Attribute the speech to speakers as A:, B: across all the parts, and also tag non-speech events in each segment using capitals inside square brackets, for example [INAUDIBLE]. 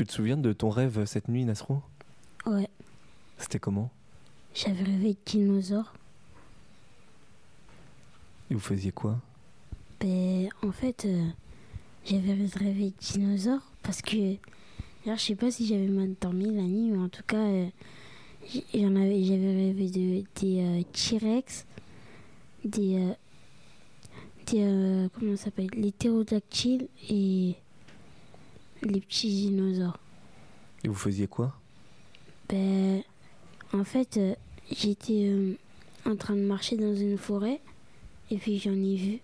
A: Tu te souviens de ton rêve cette nuit, Nasro
B: Ouais.
A: C'était comment?
B: J'avais rêvé de dinosaures.
A: Et vous faisiez quoi?
B: Ben, en fait, euh, j'avais rêvé de dinosaures parce que. Alors, je sais pas si j'avais mal dormi la nuit, mais en tout cas, euh, j'avais rêvé de, des euh, T-Rex, des. euh, des euh, comment ça s'appelle? Les ptérodactyles et. Les petits dinosaures.
A: Et vous faisiez quoi?
B: Ben, en fait, euh, j'étais euh, en train de marcher dans une forêt et puis j'en ai vu.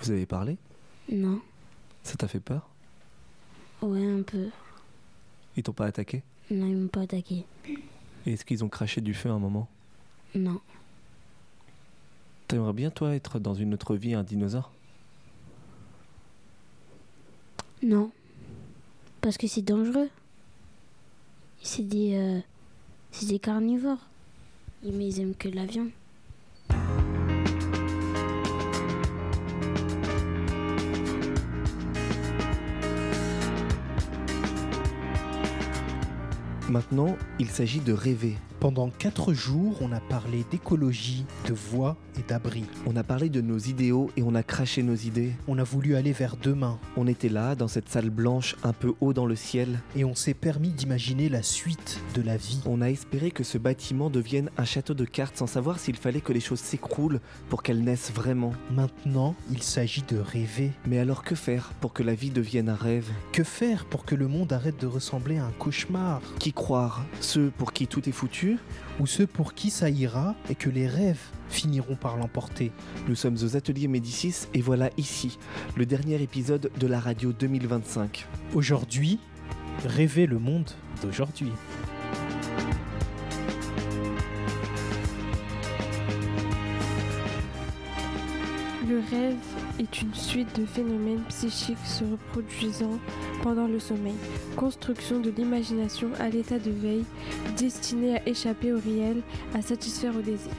A: Vous avez parlé?
B: Non,
A: Ça t'a fait peur?
B: Ouais, un peu.
A: Ils t'ont pas attaqué?
B: Non, ils m'ont pas attaqué.
A: Et est-ce qu'ils ont craché du feu à un moment?
B: Non,
A: T'aimerais bien, toi, être dans une autre vie un dinosaure?
B: Non. Parce que c'est dangereux. C'est des, euh, c'est des carnivores. Mais ils aiment que la viande.
A: Maintenant, il s'agit de rêver.
C: Pendant quatre jours, on a parlé d'écologie, de voix et d'abri.
A: On a parlé de nos idéaux et on a craché nos idées.
C: On a voulu aller vers demain
A: On était là, dans cette salle blanche, un peu haut dans le ciel.
C: et on s'est permis d'imaginer la suite de la vie.
A: On a espéré que ce bâtiment devienne un château de cartes sans savoir s'il fallait que les choses s'écroulent pour qu'elles naissent vraiment.
C: Maintenant, il s'agit de rêver.
A: Mais alors que faire pour que la vie devienne un rêve?
C: Que faire pour que le monde arrête de ressembler à un cauchemar?
A: Qui croire Ceux pour qui tout est foutu
C: Ou ceux pour qui ça ira et que les rêves finiront par l'emporter
A: Nous sommes aux ateliers Médicis et voilà ici le dernier épisode de la radio 2025.
C: Aujourd'hui, rêver le monde d'aujourd'hui.
D: Le rêve est une suite de phénomènes psychiques se reproduisant pendant le sommeil. Construction de l'imagination à l'état de veille, destinée à échapper au réel, à satisfaire au désir.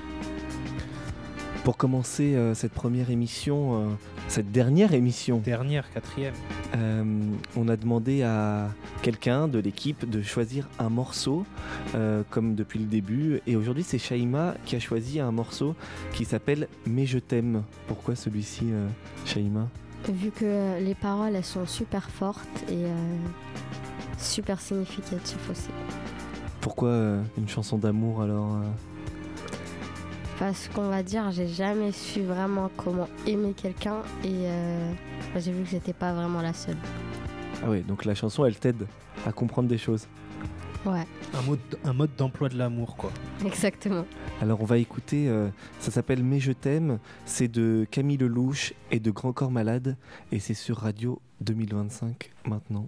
A: Pour commencer euh, cette première émission, euh, cette dernière émission,
C: Dernière, quatrième.
A: euh, on a demandé à quelqu'un de l'équipe de choisir un morceau, euh, comme depuis le début. Et aujourd'hui, c'est Shaima qui a choisi un morceau qui s'appelle Mais je t'aime. Pourquoi celui-ci, euh, Shaima?
E: Vu que les paroles, elles sont super fortes et euh, super significatives aussi.
A: Pourquoi euh, une chanson d'amour alors euh?
E: Parce qu'on va dire, j'ai jamais su vraiment comment aimer quelqu'un et euh, bah, j'ai vu que j'étais pas vraiment la seule.
A: Ah ouais, donc la chanson, elle t'aide à comprendre des choses.
E: Ouais,
C: Un mode, un mode d'emploi de l'amour, quoi.
E: exactement.
A: Alors on va écouter, euh, ça s'appelle Mais je t'aime, c'est de Camille Lelouch et de Grand Corps Malade, et c'est sur Radio 2025 maintenant.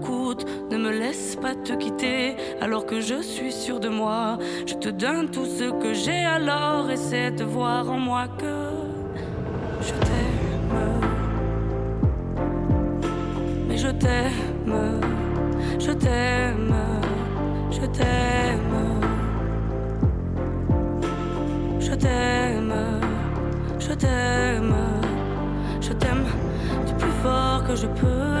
F: alors que je suis sûr de moi. Je te donne tout ce que j'ai alors essaie de voir en moi que je t'aime. Mais je t'aime, je t'aime, je t'aime. Je t'aime, je t'aime, je t'aime du plus fort que je peux.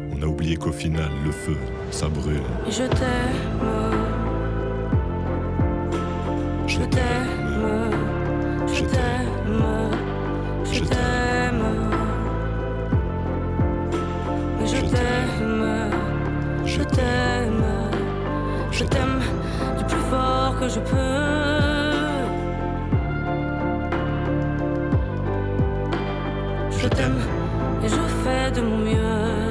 G: On a oublié qu'au final, le feu, ça brûle.
F: Et je t'aime, je t'aime, je t'aime, je t'aime. Je t'aime, je t'aime, je t'aime du plus fort que je peux. Je t'aime et je fais de mon mieux.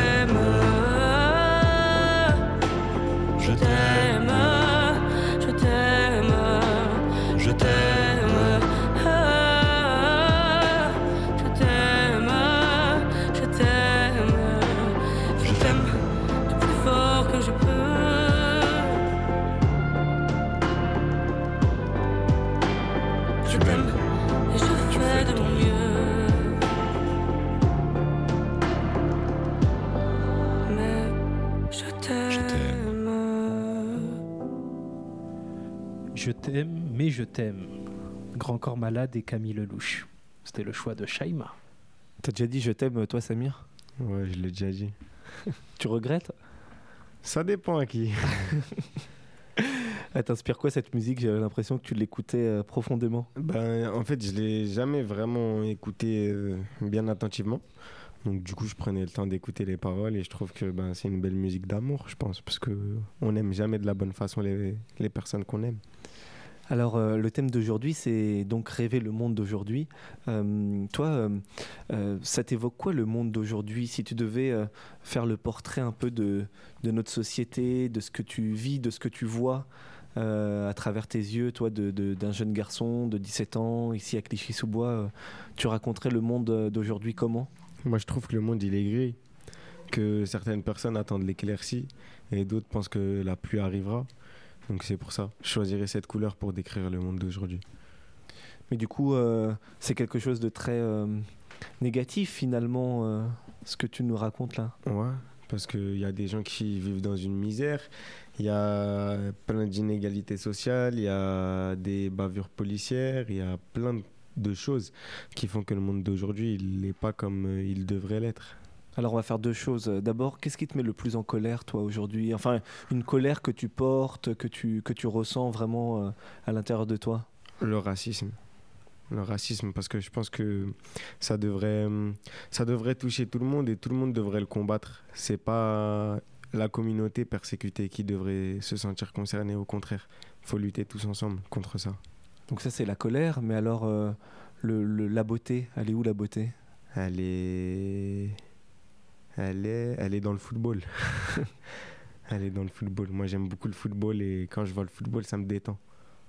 C: malade et Camille Lelouch. C'était le choix de Shaima.
A: T'as déjà dit je t'aime, toi, Samir?
H: Ouais, je l'ai déjà dit. [LAUGHS]
A: Tu regrettes?
H: Ça dépend à qui. [LAUGHS]
A: Elle t'inspire quoi cette musique? J'ai l'impression que tu l'écoutais euh, profondément.
H: Ben, en fait, je l'ai jamais vraiment écouté euh, bien attentivement. Donc, du coup, je prenais le temps d'écouter les paroles et je trouve que ben, c'est une belle musique d'amour, je pense, parce que on n'aime jamais de la bonne façon les, les personnes qu'on aime.
A: Alors, euh, le thème d'aujourd'hui, c'est donc rêver le monde d'aujourd'hui. Euh, toi, euh, ça t'évoque quoi le monde d'aujourd'hui? Si tu devais faire le portrait un peu de, notre société, de ce que tu vis, de ce que tu vois à travers tes yeux, toi, d'un jeune garçon de 17 ans, ici à Clichy-sous-Bois, tu raconterais le monde d'aujourd'hui comment?
H: Moi, je trouve que le monde, il est gris, que certaines personnes attendent l'éclaircie et d'autres pensent que la pluie arrivera. Donc, c'est pour ça. Je choisirais cette couleur pour décrire le monde d'aujourd'hui.
A: Mais du coup, euh, c'est quelque chose de très euh, négatif finalement, euh, ce que tu nous racontes là.
H: Ouais, parce qu'il y a des gens qui vivent dans une misère, il y a plein d'inégalités sociales, il y a des bavures policières, il y a plein de choses qui font que le monde d'aujourd'hui, il n'est pas comme il devrait l'être.
A: Alors on va faire deux choses. D'abord, qu'est-ce qui te met le plus en colère toi aujourd'hui? Enfin, une colère que tu portes, que tu, que tu ressens vraiment euh, à l'intérieur de toi?
H: Le racisme. Le racisme, parce que je pense que ça devrait, hum, ça devrait toucher tout le monde et tout le monde devrait le combattre. C'est pas la communauté persécutée qui devrait se sentir concernée, au contraire. Il faut lutter tous ensemble contre ça.
A: Donc ça c'est la colère, mais alors euh, le, le- la beauté, elle est où la beauté?
H: Elle est... Elle est, elle est dans le football. [LAUGHS] elle est dans le football. Moi, j'aime beaucoup le football et quand je vois le football, ça me détend.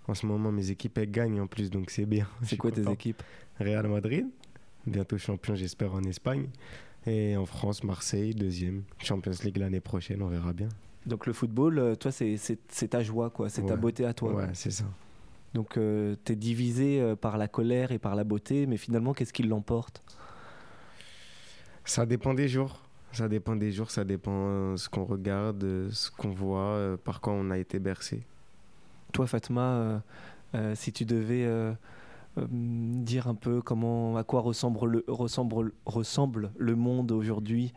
H: En ce moment, mes équipes, elles gagnent en plus, donc c'est bien. [LAUGHS]
A: C'est quoi tes équipes?
H: Real Madrid, bientôt champion, j'espère, en Espagne. Et en France, Marseille, deuxième. Champions League l'année prochaine, on verra bien.
A: Donc le football, euh, toi c'est ta joie quoi, c'est ta beauté à toi.
H: Ouais, c'est ça.
A: Donc tu es divisé euh, par la colère et par la beauté, mais finalement qu'est-ce qui l'emporte?
H: Ça dépend des jours. Ça dépend des jours, ça dépend ce qu'on regarde, ce qu'on voit, euh, par quoi on a été bercé.
A: Toi, Fatma, euh, euh, si tu devais euh, euh, dire un peu comment, à quoi ressemble le, ressemble, ressemble le monde aujourd'hui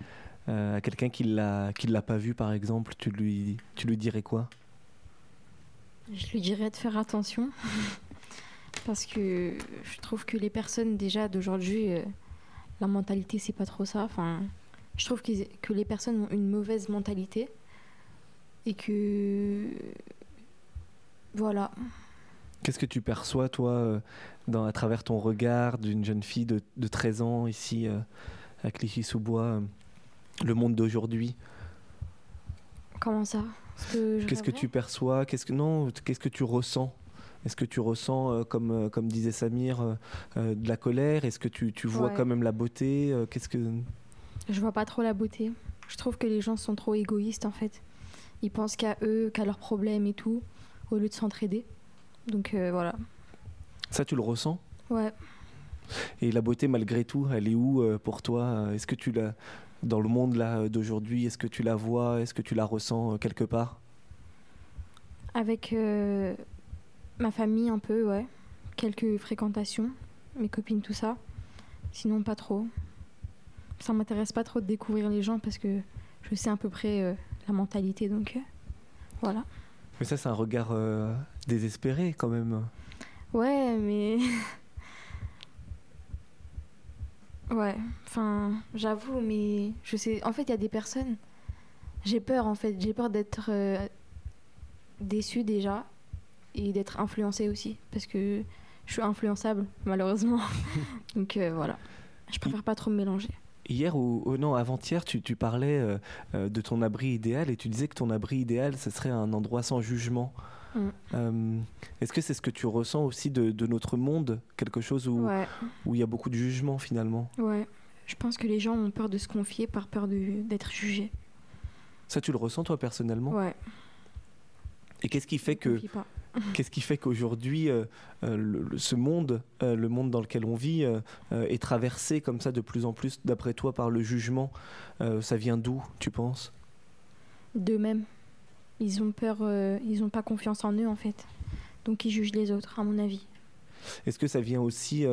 A: euh, à quelqu'un qui l'a qui l'a pas vu, par exemple, tu lui, tu lui dirais quoi?
I: Je lui dirais de faire attention. [LAUGHS] Parce que je trouve que les personnes déjà d'aujourd'hui, euh, la mentalité, c'est pas trop ça. Enfin, je trouve que les personnes ont une mauvaise mentalité. Et que. Voilà.
A: Qu'est-ce que tu perçois, toi, euh, dans, à travers ton regard d'une jeune fille de, de 13 ans, ici, euh, à Clichy-sous-Bois, euh, le monde d'aujourd'hui?
I: Comment ça?
A: Qu'est-ce que tu perçois? Qu'est-ce que non Qu'est-ce que tu ressens? Est-ce que tu ressens, euh, comme, euh, comme disait Samir, euh, de la colère? Est-ce que tu, tu vois
I: Ouais.
A: quand même la beauté Qu'est-ce que
I: Je vois pas trop la beauté. Je trouve que les gens sont trop égoïstes en fait. Ils pensent qu'à eux, qu'à leurs problèmes et tout, au lieu de s'entraider. Donc euh, voilà.
A: ça tu le ressens?
I: Ouais.
A: Et la beauté, malgré tout, elle est où euh, pour toi? Est-ce que tu la dans le monde là euh, d'aujourd'hui Est-ce que tu la vois? Est-ce que tu la ressens euh, quelque part?
I: Avec ma famille un peu, ouais. Quelques fréquentations, mes copines, tout ça. Sinon pas trop. Ça m'intéresse pas trop de découvrir les gens parce que je sais à peu près euh, la mentalité, donc euh, voilà.
A: Mais ça, c'est un regard euh, désespéré quand même.
I: Ouais, mais. [LAUGHS] ouais, enfin, j'avoue, mais je sais. En fait, il y a des personnes. J'ai peur, en fait. J'ai peur d'être déçue déjà et d'être influencée aussi. Parce que je suis influençable, malheureusement. [LAUGHS] Donc voilà. Je préfère pas trop me mélanger.
A: Hier ou oh non, avant-hier, tu, tu parlais euh, euh, de ton abri idéal et tu disais que ton abri idéal, ce serait un endroit sans jugement.
I: Mm.
A: Euh, Est-ce que c'est ce que tu ressens aussi de, de notre monde? Quelque chose où
I: Ouais,
A: où il y a beaucoup de jugement finalement?
I: Ouais. Je pense que les gens ont peur de se confier par peur d'être jugés.
A: Ça, tu le ressens toi personnellement?
I: Ouais.
A: Et qu'est-ce qui fait que
I: pas.
A: Qu'est-ce qui fait qu'aujourd'hui, euh, euh, ce monde, euh, le monde dans lequel on vit, est traversé comme ça de plus en plus, d'après toi, par le jugement? Ça vient d'où, tu penses?
I: D'eux-mêmes. Ils ont peur, ils n'ont pas confiance en eux en fait. Donc ils jugent les autres, à mon avis.
A: Est-ce que ça vient aussi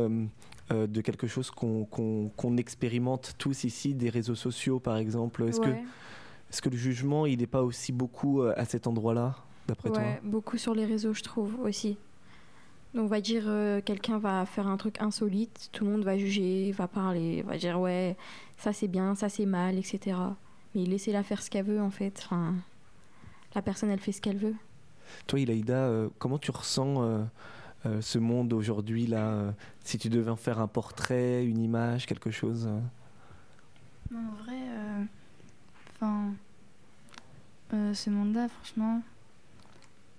A: de quelque chose qu'on expérimente tous ici, des réseaux sociaux par exemple? Est-ce que,
I: ouais,
A: est que le jugement, il n'est pas aussi beaucoup à cet endroit-là, d'après
I: ouais, beaucoup sur les réseaux, je trouve aussi. Donc on va dire, euh, quelqu'un va faire un truc insolite, tout le monde va juger, va parler, va dire ouais, ça c'est bien, ça c'est mal, etc. Mais laissez-la faire ce qu'elle veut en fait. Enfin, la personne elle fait ce qu'elle veut.
A: toi Ilaïda, euh, comment tu ressens euh, euh, ce monde aujourd'hui là euh, Si tu devais en faire un portrait, une image, quelque chose
J: en vrai, enfin, euh, ce monde-là, franchement,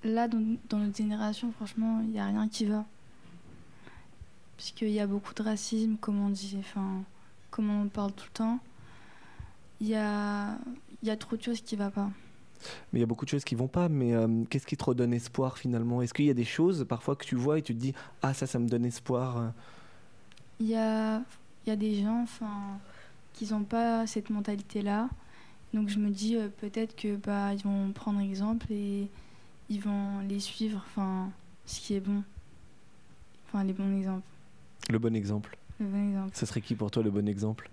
J: là, dans, dans notre génération, franchement, il n'y a rien qui va. Puisqu'il y a beaucoup de racisme, comme on dit, enfin, comme on en parle tout le temps. Il y a, il y a trop de choses qui ne vont pas.
A: Mais il y a beaucoup de choses qui vont pas. Mais euh, qu'est-ce qui te redonne espoir finalement? Est-ce qu'il y a des choses parfois que tu vois et tu te dis ah ça ça me donne espoir
J: Il y a, y a des gens enfin, qui n'ont pas cette mentalité-là. Donc je me dis euh, peut-être que bah, ils vont prendre exemple et ils vont les suivre, enfin, ce qui est bon. Enfin, les bons exemples.
A: Le bon exemple.
J: Le bon exemple.
A: Ce serait qui pour toi le bon exemple?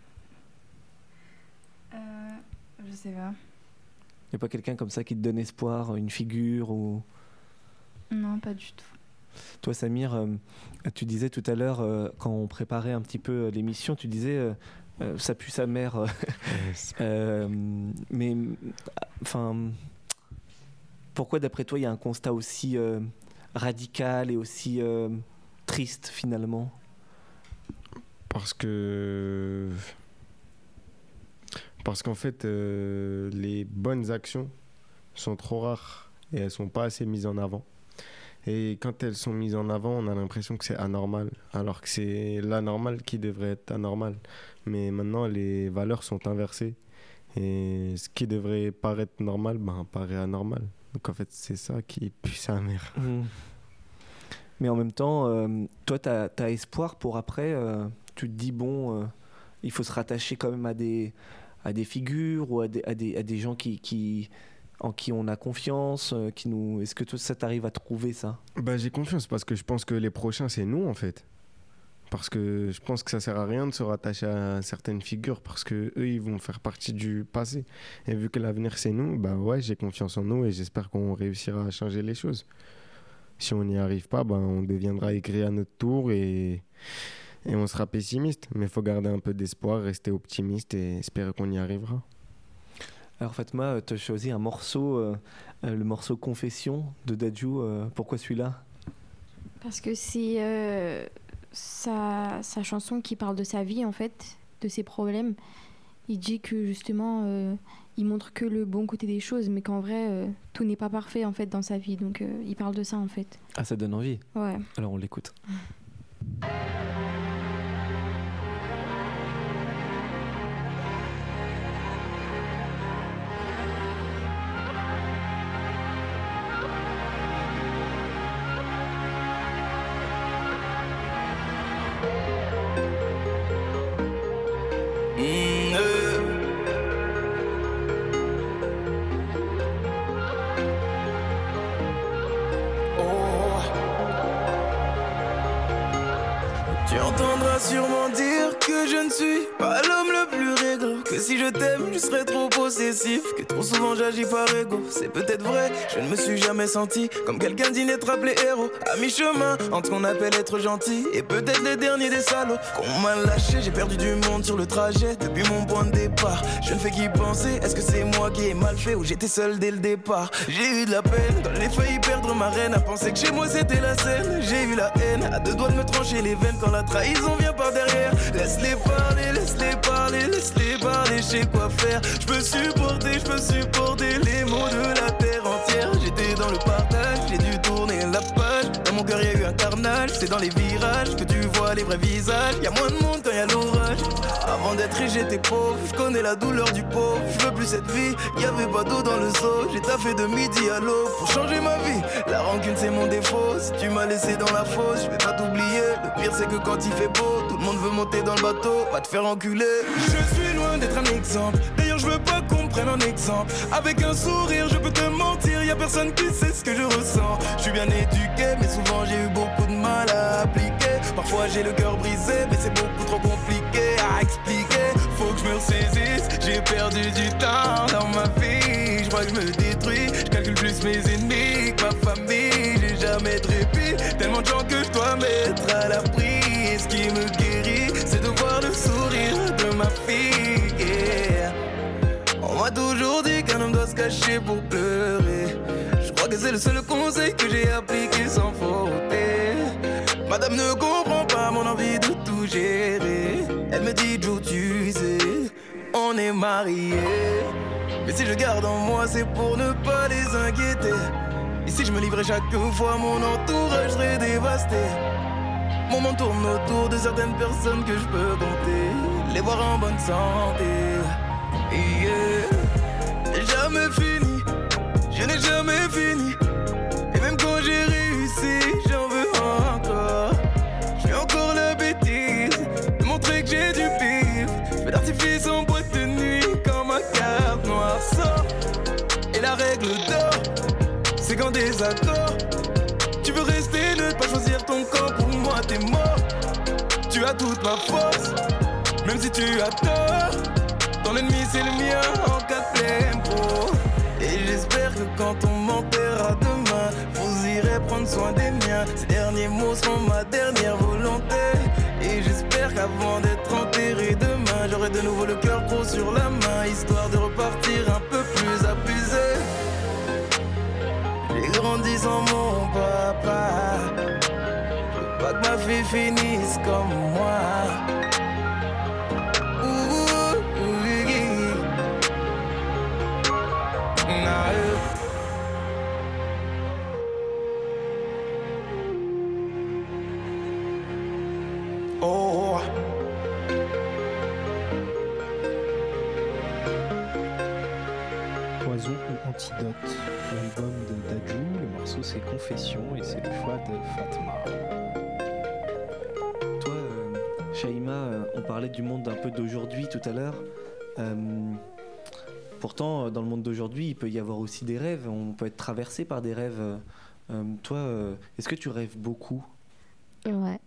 J: Euh, je sais pas.
A: Il n'y a pas quelqu'un comme ça qui te donne espoir, une figure ou
J: Non, pas du tout.
A: Toi, Samir, euh, tu disais tout à l'heure, euh, quand on préparait un petit peu euh, l'émission, tu disais euh, ça pue sa mère. [LAUGHS] mais, enfin, pourquoi, d'après toi, il y a un constat aussi euh, radical et aussi euh, triste finalement?
H: Parce que. Parce qu'en fait, euh, les bonnes actions sont trop rares et elles sont pas assez mises en avant. Et quand elles sont mises en avant, on a l'impression que c'est anormal, alors que c'est l'anormal qui devrait être anormal. Mais maintenant, les valeurs sont inversées. Et ce qui devrait paraître normal, ben, paraît anormal. Donc en fait, c'est ça qui pue sa mère.
A: Mm. Mais en même temps, euh, toi, tu as, espoir pour après. euh, tu te dis, bon, euh, il faut se rattacher quand même à des, à des figures ou à des, à des, à des gens qui, qui, en qui on a confiance euh, qui nous... Est-ce que toi, ça t'arrive à trouver ça?
H: Bah, j'ai confiance parce que je pense que les prochains, c'est nous en fait. Parce que je pense que ça sert à rien de se rattacher à certaines figures parce que eux, ils vont faire partie du passé. Et vu que l'avenir, c'est nous, bah ouais, j'ai confiance en nous et j'espère qu'on réussira à changer les choses. Si on n'y arrive pas, bah, on deviendra aigri à notre tour et, et on sera pessimiste. Mais il faut garder un peu d'espoir, rester optimiste et espérer qu'on y arrivera.
A: Alors Fatma, tu as choisi un morceau, euh, euh, le morceau Confession de Dadju. euh, pourquoi celui-là?
I: Parce que c'est euh, sa, sa chanson qui parle de sa vie, en fait, de ses problèmes. Il dit que justement, euh, il montre que le bon côté des choses, mais qu'en vrai, euh, tout n'est pas parfait, en fait, dans sa vie. Donc, euh, il parle de ça, en fait.
A: Ah, ça donne envie.
I: Ouais.
A: Alors on l'écoute.
K: Sûrement dire que je ne suis pas l'homme le plus réglo. Que si je t'aime, je serais trop possessif. Que trop souvent j'agis par ego. C'est peut-être vrai, je ne me suis jamais senti comme quelqu'un d'inétrable et héros. À mi-chemin entre ce qu'on appelle être gentil et peut-être les derniers des salauds. Qu'on m'a lâché, j'ai perdu du monde sur le trajet depuis mon point de départ. Je ne fais qu'y penser, est-ce que c'est moi qui ai mal fait ou j'étais seul dès le départ? J'ai eu de la peine quand j'ai failli perdre ma reine. À penser que chez moi c'était la scène. J'ai eu la haine, à deux doigts de me trancher les veines quand la trahison vient par derrière. Laisse-les parler, laisse-les parler, laisse-les parler, je quoi faire. Je peux supporter, je peux supporter les mots de la terre entière. J'étais dans le partage, j'ai dû tourner la page. Dans mon cœur, y a eu un carnage. C'est dans les virages que tu vois les vrais visages. Y a moins de monde quand y a l'orage. Avant d'être riche, j'étais pauvre. Je connais la douleur du pauvre. Je veux plus cette vie. Y avait pas d'eau dans le seau. J'ai taffé de midi à l'aube pour changer ma vie. La rancune, c'est mon défaut. Si tu m'as laissé dans la fosse, je vais pas t'oublier. Le pire, c'est que quand il fait beau, tout le monde veut monter dans le bateau. Pas te faire enculer. D'être un exemple. D'ailleurs, je veux pas qu'on prenne en exemple. Avec un sourire, je peux te mentir. Y a personne qui sait ce que je ressens. Je suis bien éduqué, mais souvent j'ai eu beaucoup de mal à appliquer. Parfois j'ai le cœur brisé, mais c'est beaucoup trop compliqué à expliquer. Faut que je me ressaisisse. J'ai perdu du temps dans ma vie. Je crois que je me détruis. Je calcule plus mes ennemis que ma famille. J'ai jamais de. Tellement de gens que je dois mettre à l'abri. Ce qui me pour pleurer. Je crois que c'est le seul conseil que j'ai appliqué sans faute. Madame ne comprend pas mon envie de tout gérer. Elle me dit, Joe, tu sais, on est mariés. Mais si je garde en moi, c'est pour ne pas les inquiéter. Et si je me livrais chaque fois, mon entourage serait dévasté. Mon monde tourne autour de certaines personnes que je peux compter. Les voir en bonne santé. Jamais fini, je n'ai jamais fini. Et même quand j'ai réussi, j'en veux encore. J'ai encore la bêtise de montrer que j'ai du pire. Fais d'artifice en boîte de nuit quand ma carte noire sort. Et la règle d'or, c'est qu'en désaccord, tu veux rester, ne pas choisir ton camp. Pour moi, t'es mort. Tu as toute ma force, même si tu as tort. Ton ennemi, c'est le mien en cas Et j'espère que quand on m'enterrera demain, vous irez prendre soin des miens. Ces derniers mots seront ma dernière volonté. Et j'espère qu'avant d'être enterré demain, j'aurai de nouveau le cœur gros sur la main, histoire de repartir un peu plus abusé. J'ai grandi sans mon papa. Pas que ma fille finisse comme moi. Euh. Oh.
C: Poison ou antidote, l'album de Dadju, le morceau c'est Confession et c'est le choix de Fatma.
A: Toi, euh, Shaima, euh, on parlait du monde un peu d'aujourd'hui tout à l'heure. Euh, pourtant, dans le monde d'aujourd'hui, il peut y avoir aussi des rêves. On peut être traversé par des rêves. Euh, toi, euh, est-ce que tu rêves beaucoup?
E: Ouais.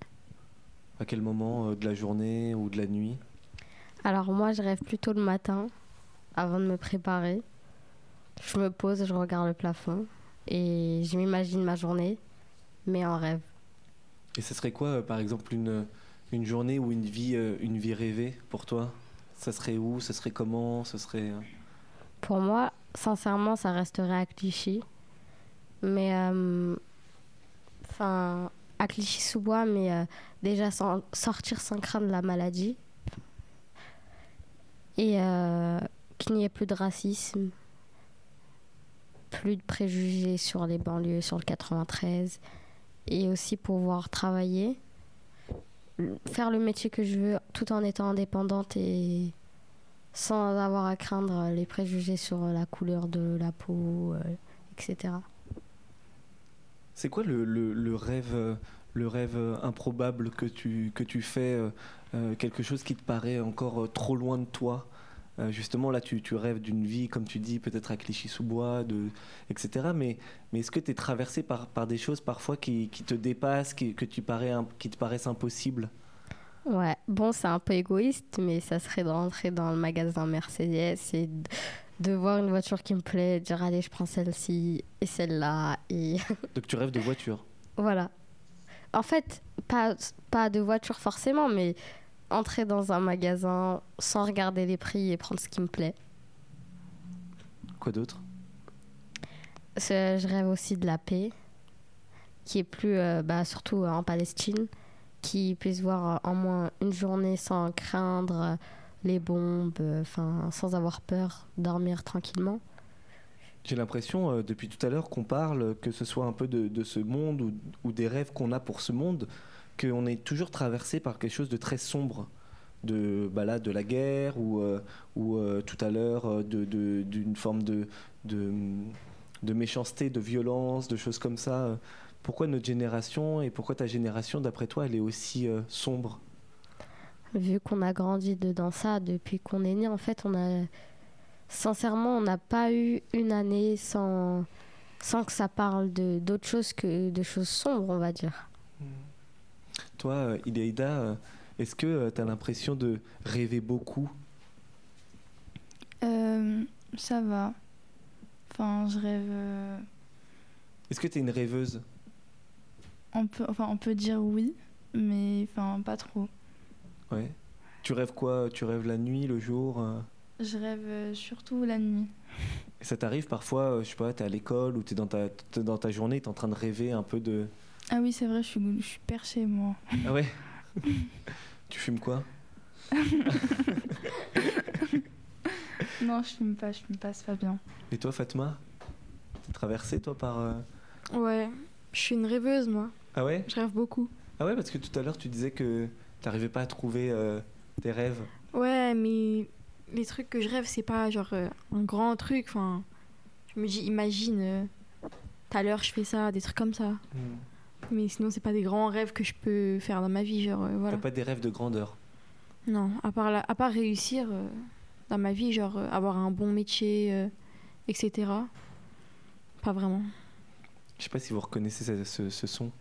A: À quel moment euh, de la journée ou de la nuit?
E: Alors moi, je rêve plutôt le matin, avant de me préparer. Je me pose, je regarde le plafond et je m'imagine ma journée, mais en rêve.
A: Et ce serait quoi, euh, par exemple, une, une journée ou une vie, euh, une vie rêvée pour toi? Ça serait où? Ça serait comment? Ça serait.
E: Pour moi, sincèrement, ça resterait à Clichy. Mais, euh, enfin, à Clichy-sous-Bois, mais euh, déjà sans, sortir sans craindre la maladie. Et euh, qu'il n'y ait plus de racisme, plus de préjugés sur les banlieues, sur le 93. Et aussi pouvoir travailler, faire le métier que je veux tout en étant indépendante et sans avoir à craindre les préjugés sur la couleur de la peau, euh, etc.
A: C'est quoi le, rêve, le rêve improbable que tu, fais euh, euh, Quelque chose qui te paraît encore trop loin de toi? Justement, là, tu, rêves d'une vie, comme tu dis, peut-être à Clichy-sous-Bois, etc. Mais, est-ce que tu es traversé par, des choses parfois qui, te dépassent, que tu parais, qui te paraissent impossibles?
E: Ouais, bon, c'est un peu égoïste, mais ça serait de rentrer dans le magasin Mercedes et de, voir une voiture qui me plaît, de dire allez, je prends celle-ci et celle-là. Et [LAUGHS]
A: Donc tu rêves de voiture
E: voilà. En fait, pas, pas de voiture forcément, mais entrer dans un magasin sans regarder les prix et prendre ce qui me plaît.
A: Quoi d'autre?
E: Je rêve aussi de la paix, qui est plus, euh, bah, surtout euh, en Palestine, qui puisse voir euh, en moins une journée sans craindre euh, les bombes, euh, enfin sans avoir peur, dormir tranquillement.
A: J'ai l'impression, depuis tout à l'heure, qu'on parle, que ce soit un peu de, ce monde ou, des rêves qu'on a pour ce monde, qu'on est toujours traversé par quelque chose de très sombre. De, bah de la guerre ou, ou tout à l'heure d'une forme de méchanceté, de violence, de choses comme ça. Pourquoi notre génération et pourquoi ta génération, d'après toi, elle est aussi euh, sombre?
E: Vu qu'on a grandi dedans ça depuis qu'on est né, en fait, on a sincèrement, on n'a pas eu une année sans sans que ça parle de d'autres choses que de choses sombres, on va dire.
A: Toi, euh, Ileïda, euh, est-ce que tu as l'impression de rêver beaucoup?
J: Euh, ça va. Enfin, je rêve.
A: Est-ce que tu es une rêveuse?
J: On, peut, enfin, on peut dire oui, mais enfin, pas trop.
A: Ouais. Tu rêves quoi? Tu rêves la nuit, le jour euh?
J: Je rêve euh, surtout la nuit.
A: Et ça t'arrive parfois, euh, je sais pas, t'es à l'école ou t'es dans ta, t'es dans ta journée, t'es en train de rêver un peu de...
J: Ah oui, c'est vrai, je suis, je suis perchée, moi.
A: Ah ouais? [LAUGHS] Tu fumes quoi? [LAUGHS]
J: Non, je fume pas, je fume pas, c'est pas bien.
A: Et toi, Fatma? T'es traversée, toi, par... euh,
I: Ouais, je suis une rêveuse, moi.
A: Ah ouais?
I: Je rêve beaucoup.
A: Ah ouais, parce que tout à l'heure, tu disais que t'arrivais pas à trouver euh, tes rêves.
I: Ouais, mais les trucs que je rêve, c'est pas genre euh, un grand truc. Enfin, je me dis, imagine, euh, tout à l'heure je fais ça, des trucs comme ça. Mais sinon, c'est pas des grands rêves que je peux faire dans ma vie, genre euh, voilà.
A: T'as pas des rêves de grandeur?
I: Non, à part, la- à part réussir euh, dans ma vie, genre avoir un bon métier, etc. Pas vraiment.
A: Je sais pas si vous reconnaissez ce, ce- ce son.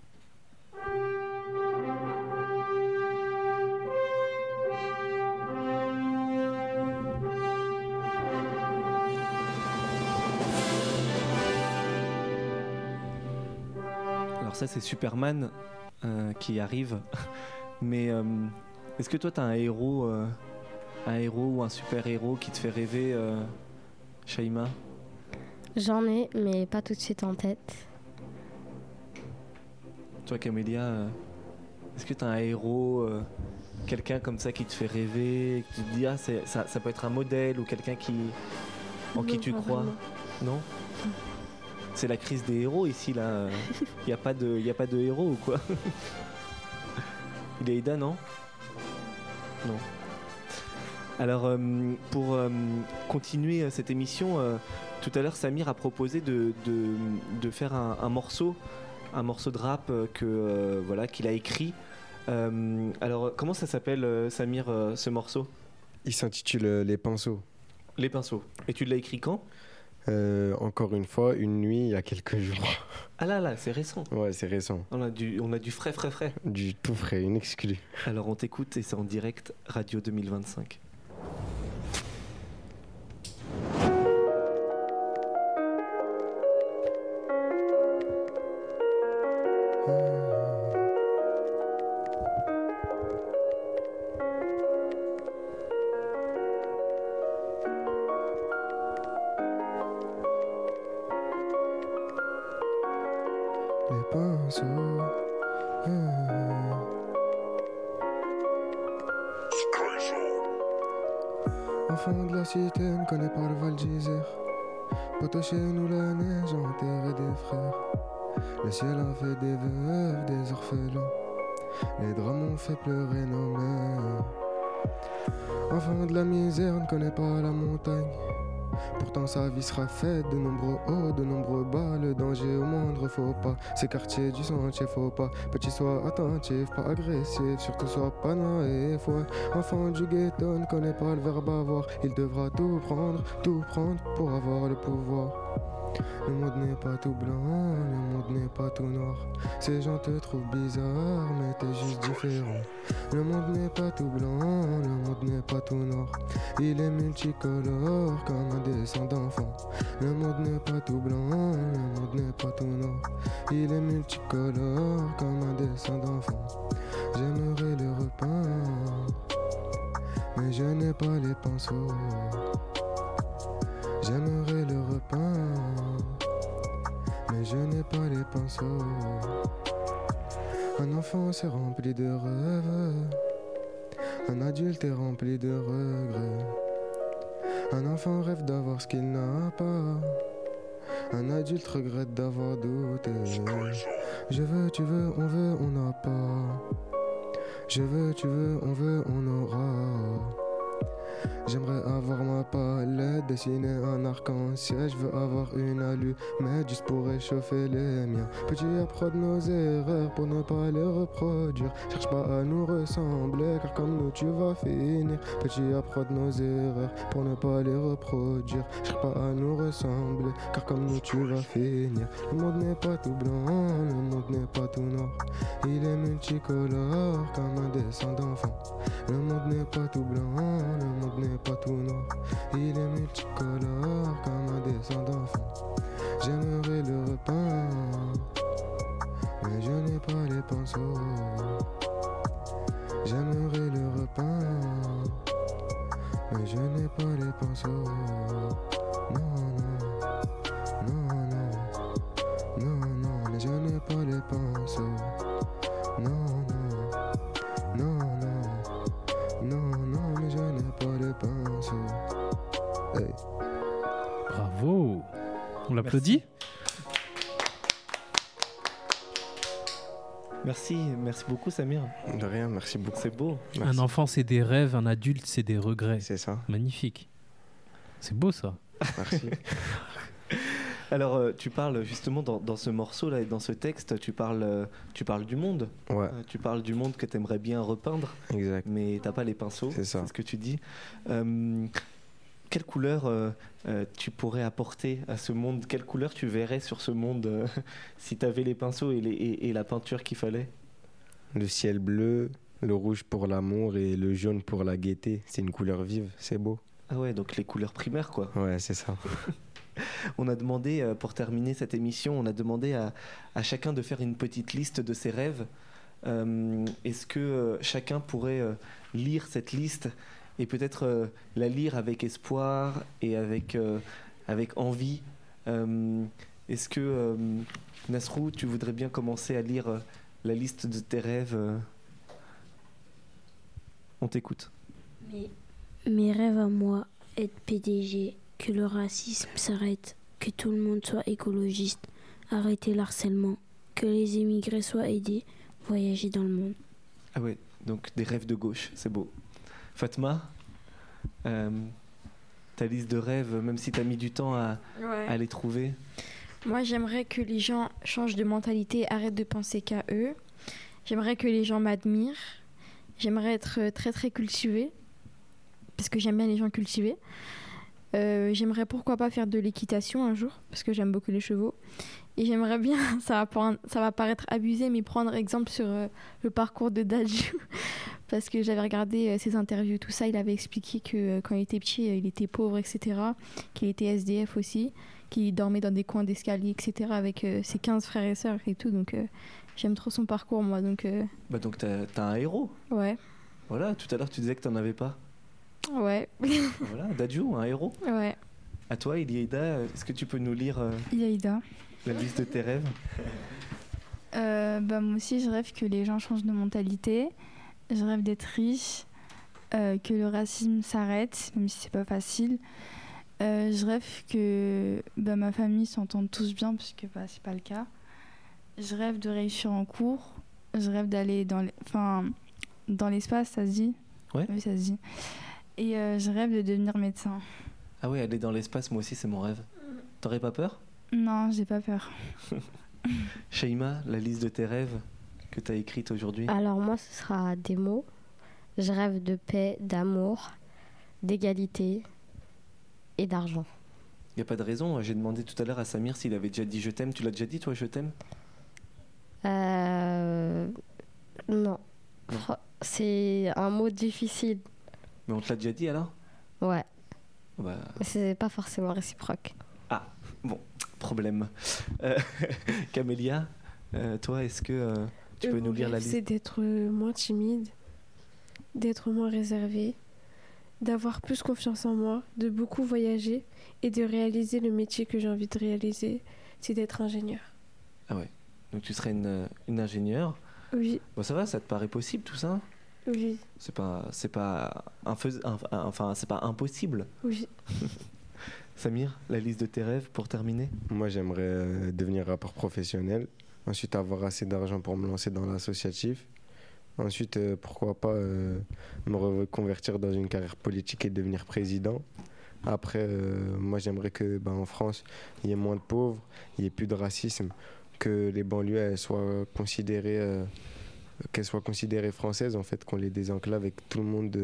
A: Alors ça c'est Superman euh, qui arrive. [LAUGHS] Mais euh, est-ce que toi t'as un héros, euh, un héros ou un super héros qui te fait rêver, Shaima?
E: J'en ai, mais pas tout de suite en tête.
A: Toi, Camélia, est-ce que tu as un héros, quelqu'un comme ça qui te fait rêver, qui te dit, ah, ça, ça peut être un modèle ou quelqu'un qui, en qui tu crois?
I: vraiment.
A: Non C'est la crise des héros ici, là. [LAUGHS] Il n'y a, pas de- y a pas de héros ou quoi? Il est Ida, non? Non. Alors, euh, pour euh, continuer euh, cette émission, euh, tout à l'heure, Samir a proposé de, de- de faire un, un morceau, un morceau de rap que voilà qu'il a écrit. Alors, comment ça s'appelle, Samir, ce morceau?
L: Il s'intitule Les pinceaux.
A: Les pinceaux. Et tu l'as écrit quand?
L: Euh, encore une fois, une nuit il y a quelques [LAUGHS] jours.
A: Ah là là, c'est récent.
L: Ouais, c'est récent.
A: On a du, on a du frais, frais, frais.
L: Du tout frais, une exclue.
A: Alors on t'écoute et c'est en direct Radio 2025.
H: Chez nous, la neige enterré des frères. Le ciel a fait des veuves, des orphelins. Les drames ont fait pleurer nos mères. Enfant de la misère, ne connaît pas la montagne. Pourtant sa vie sera faite de nombreux hauts, de nombreux bas, le danger au moindre faux pas. Ces quartiers du sentier faut pas, petit sois attentif, pas agressif, surtout sois pas naïf. Ouais. Enfant du ghetto ne connaît pas le verbe avoir, il devra tout prendre, tout prendre pour avoir le pouvoir. Le monde n'est pas tout blanc, le monde n'est pas tout noir. Ces gens te trouvent bizarre, mais t'es juste différent. Le monde n'est pas tout blanc, le monde n'est pas tout noir. Il est multicolore comme un dessin d'enfant. Le monde n'est pas tout blanc, le monde n'est pas tout noir. Il est multicolore comme un dessin d'enfant. J'aimerais le repeindre, mais je n'ai pas les pinceaux. J'aimerais le repeindre, mais je n'ai pas les pinceaux. Un enfant c'est rempli de rêves, un adulte est rempli de regrets. Un enfant rêve d'avoir ce qu'il n'a pas, un adulte regrette d'avoir douté. Je veux, tu veux, on veut, on n'a pas. Je veux, tu veux, on veut, on aura. J'aimerais avoir ma palette, dessiner un arc-en-ciel. Je veux avoir une allumette juste pour réchauffer les miens. Petit apprendre nos erreurs pour ne pas les reproduire. Cherche pas à nous ressembler, car comme nous tu vas finir. Petit apprendre nos erreurs pour ne pas les reproduire. Cherche pas à nous ressembler, car comme nous tu vas finir. Le monde n'est pas tout blanc, le monde n'est pas tout noir. Il est multicolore comme un dessin d'enfant. Le monde n'est pas tout blanc, le n'est pas tout noir. Il est multicolore comme un dessin d'enfant. J'aimerais le repeindre, mais je n'ai pas les pinceaux. J'aimerais le repeindre, mais je n'ai pas les pinceaux.
C: L'applaudit
A: Merci, merci beaucoup Samir.
L: De rien, merci beaucoup.
A: C'est beau.
C: Un enfant, c'est des rêves, un adulte, c'est des regrets.
L: C'est ça.
C: Magnifique. C'est beau ça.
L: Merci. [LAUGHS]
A: Alors, euh, tu parles justement dans, dans ce morceau-là et dans ce texte, tu parles, euh, tu parles du monde.
L: Ouais.
A: Euh, tu parles du monde que tu aimerais bien repeindre,
L: Exact.
A: mais t'as pas les pinceaux.
L: C'est ça.
A: ce que tu dis. Quelle couleur euh, euh, tu pourrais apporter à ce monde? Quelle couleur tu verrais sur ce monde euh, [LAUGHS] si tu avais les pinceaux et, les- et- et la peinture qu'il fallait?
L: Le ciel bleu, le rouge pour l'amour et le jaune pour la gaieté. C'est une couleur vive, c'est beau.
A: Ah ouais, donc les couleurs primaires quoi.
L: Ouais, c'est ça. [LAUGHS]
A: On a demandé, euh, pour terminer cette émission, on a demandé à, à chacun de faire une petite liste de ses rêves. Euh, Est-ce que euh, chacun pourrait lire cette liste et peut-être euh, la lire avec espoir et avec, euh, avec envie Euh, Est-ce que, Nasrou, tu voudrais bien commencer à lire la liste de tes rêves On t'écoute.
B: Mais mes rêves à moi, être PDG, que le racisme s'arrête, que tout le monde soit écologiste, arrêter l'harcèlement, que les immigrés soient aidés, voyager dans le monde.
A: Ah ouais, donc des rêves de gauche, c'est beau. Fatma, euh, ta liste de rêves, même si tu as mis du temps à,
I: Ouais.
A: à les trouver,
I: Moi, j'aimerais que les gens changent de mentalité, arrêtent de penser qu'à eux. J'aimerais que les gens m'admirent. J'aimerais être très très cultivée. parce que j'aime bien les gens cultivés. Euh, j'aimerais pourquoi pas faire de l'équitation un jour, parce que j'aime beaucoup les chevaux. Et j'aimerais bien, [LAUGHS] ça va, ça va paraître abusé, mais prendre exemple sur euh, le parcours de Daju. Parce que j'avais regardé euh, ses interviews, tout ça. Il avait expliqué que euh, quand il était petit, euh, il était pauvre, etc. Qu'il était SDF aussi, qu'il dormait dans des coins d'escalier, etc. avec ses 15 frères et sœurs et tout. Donc j'aime trop son parcours, moi. Donc
A: Bah donc t'as as un héros.
I: ouais,
A: Voilà, tout à l'heure tu disais que t'en avais pas.
I: ouais, [LAUGHS]
A: Voilà, Dadju, un héros.
I: ouais.
A: À toi, Iliaïda, est-ce que tu peux nous lire euh, la liste de tes rêves?
J: Euh, bah, moi aussi, je rêve que les gens changent de mentalité. Je rêve d'être riche, euh, que le racisme s'arrête, même si c'est pas facile. Euh, je rêve que bah, ma famille s'entende tous bien, puisque bah, c'est pas le cas. Je rêve de réussir en cours. Je rêve d'aller dans les- enfin, dans l'espace, ça se dit
A: Ouais.
J: Oui, ça se dit. Et euh, je rêve de devenir médecin.
A: Ah ouais, aller dans l'espace, moi aussi, c'est mon rêve. T'aurais pas peur?
J: Non, j'ai pas peur. [LAUGHS]
A: Shaima, la liste de tes rêves? Que t'as écrite aujourd'hui
E: Alors moi, ce sera des mots. Je rêve de paix, d'amour, d'égalité et d'argent.
A: Y a pas de raison. J'ai demandé tout à l'heure à Samir s'il avait déjà dit je t'aime. Tu l'as déjà dit, toi, je t'aime?
E: Euh, Non. C'est un mot difficile.
A: Mais on te l'a déjà dit alors?
E: Ouais.
A: Bah,
E: c'est pas forcément réciproque.
A: Ah, bon, problème. Euh, [LAUGHS] Camélia, euh, toi, est-ce que euh, tu peux
D: Euh,
A: nous lire la liste
D: C'est d'être euh, moins timide, d'être moins réservé, d'avoir plus confiance en moi, de beaucoup voyager et de réaliser le métier que j'ai envie de réaliser, c'est d'être ingénieur.
A: Ah ouais. Donc tu serais une, une ingénieure.
D: Oui,
A: Bon, ça va, ça te paraît possible tout ça?
D: Oui,
A: C'est pas, c'est pas, infais- enfin, c'est pas impossible.
D: oui. [LAUGHS]
A: Samir, la liste de tes rêves pour terminer?
H: Moi, j'aimerais euh, devenir rappeur professionnel. Ensuite, avoir assez d'argent pour me lancer dans l'associatif. Ensuite, euh, pourquoi pas euh, me reconvertir dans une carrière politique et devenir président. Après, euh, moi, j'aimerais que ben, en France, il y ait moins de pauvres, il y ait plus de racisme, que les banlieues soient considérées, qu'elles soient considérées françaises, en fait, qu'on les désenclave et que tout le monde,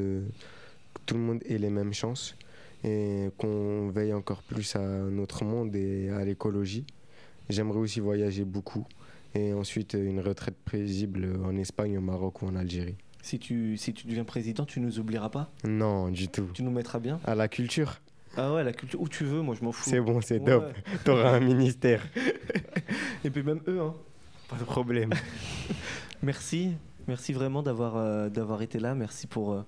H: tout le monde ait les mêmes chances et qu'on veille encore plus à notre monde et à l'écologie. J'aimerais aussi voyager beaucoup et ensuite euh, une retraite paisible en Espagne, au Maroc ou en Algérie.
A: si tu, si tu deviens président, tu nous oublieras pas?
H: Non, du tout.
A: Tu nous mettras bien?
H: À la culture,
A: Ah ouais, la culture, où tu veux, moi je m'en fous.
H: c'est bon, c'est
A: Ouais.
H: top. [LAUGHS] T'auras un ministère. [LAUGHS]
A: Et puis même eux, hein.
H: Pas de problème. [LAUGHS]
A: Merci, merci vraiment d'avoir euh, d'avoir été là. Merci pour euh,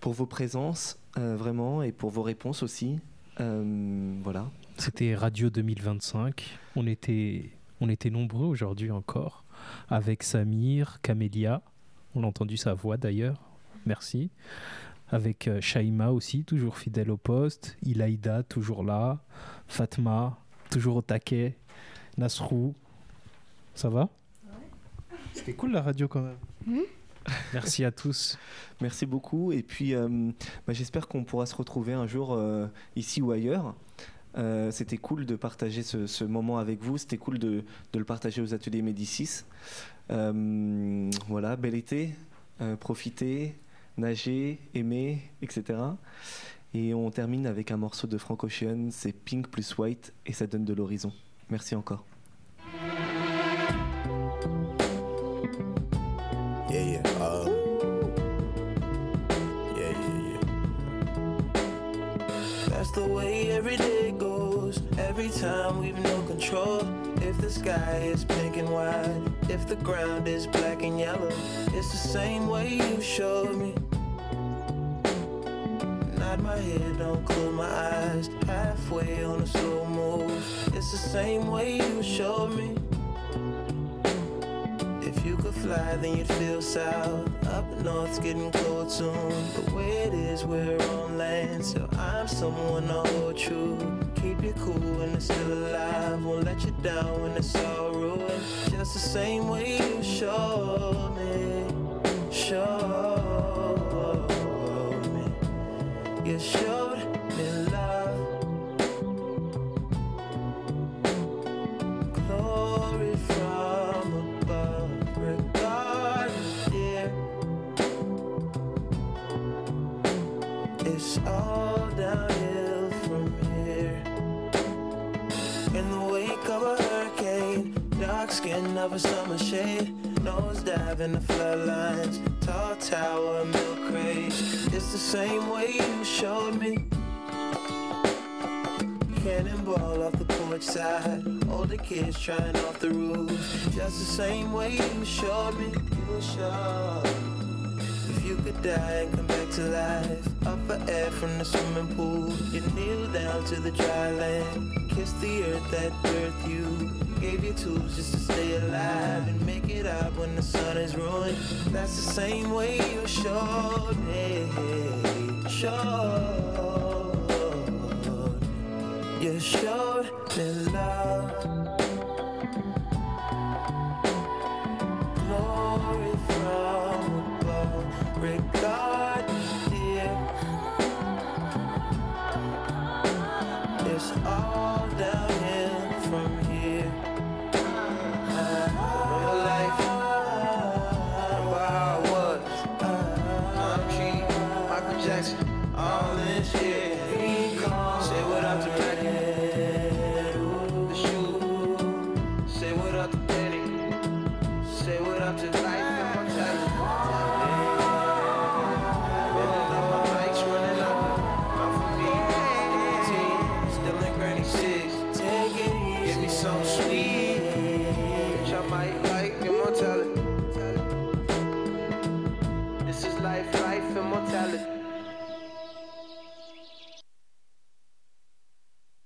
A: pour vos présences euh, vraiment et pour vos réponses aussi. Euh, voilà.
C: C'était Radio 2025. On était, on était nombreux aujourd'hui encore, avec Samir, Camélia. On a entendu sa voix d'ailleurs. Merci. Avec euh, Shaima aussi, toujours fidèle au poste. Ilaïda, toujours là. Fatma, toujours au taquet. Nasrou. Ça va? C'était cool la radio quand même. Merci à tous.
A: Merci beaucoup. Et puis, euh, bah, j'espère qu'on pourra se retrouver un jour euh, ici ou ailleurs. Euh, C'était cool de partager ce, moment avec vous. C'était cool de, de le partager aux ateliers Médicis. Euh, voilà, bel été. Euh, profitez, nagez, aimez, etc. Et on termine avec un morceau de Frank Ocean. C'est Pink plus White et ça donne de l'horizon. Merci encore.
M: The way every day goes. Every time we've no control. If the sky is pink and white, if the ground is black and yellow, it's the same way you showed me. Nod my head, don't close my eyes. Halfway on a slow move. It's the same way you showed me. Fly, then you'd feel south. Up north's getting cold soon. The way it is, we're on land. So I'm someone to hold true. Keep you cool when it's still alive. Won't let you down when it's all ruined. Just the same way you showed me. Showed me. You showed of a summer shade. Nose dive in the floodlines. Tall tower, milk crate. It's the same way you showed me. Cannonball off the porch side. Older kids trying off the roof. Just the same way you showed me. You sure. If you could die and come back to life, up for air from the swimming pool, you kneel down to the dry land, kiss the earth that birthed you, gave you tools just to stay alive and make it up when the sun is ruined. That's the same way you showed me, showed, you showed me love.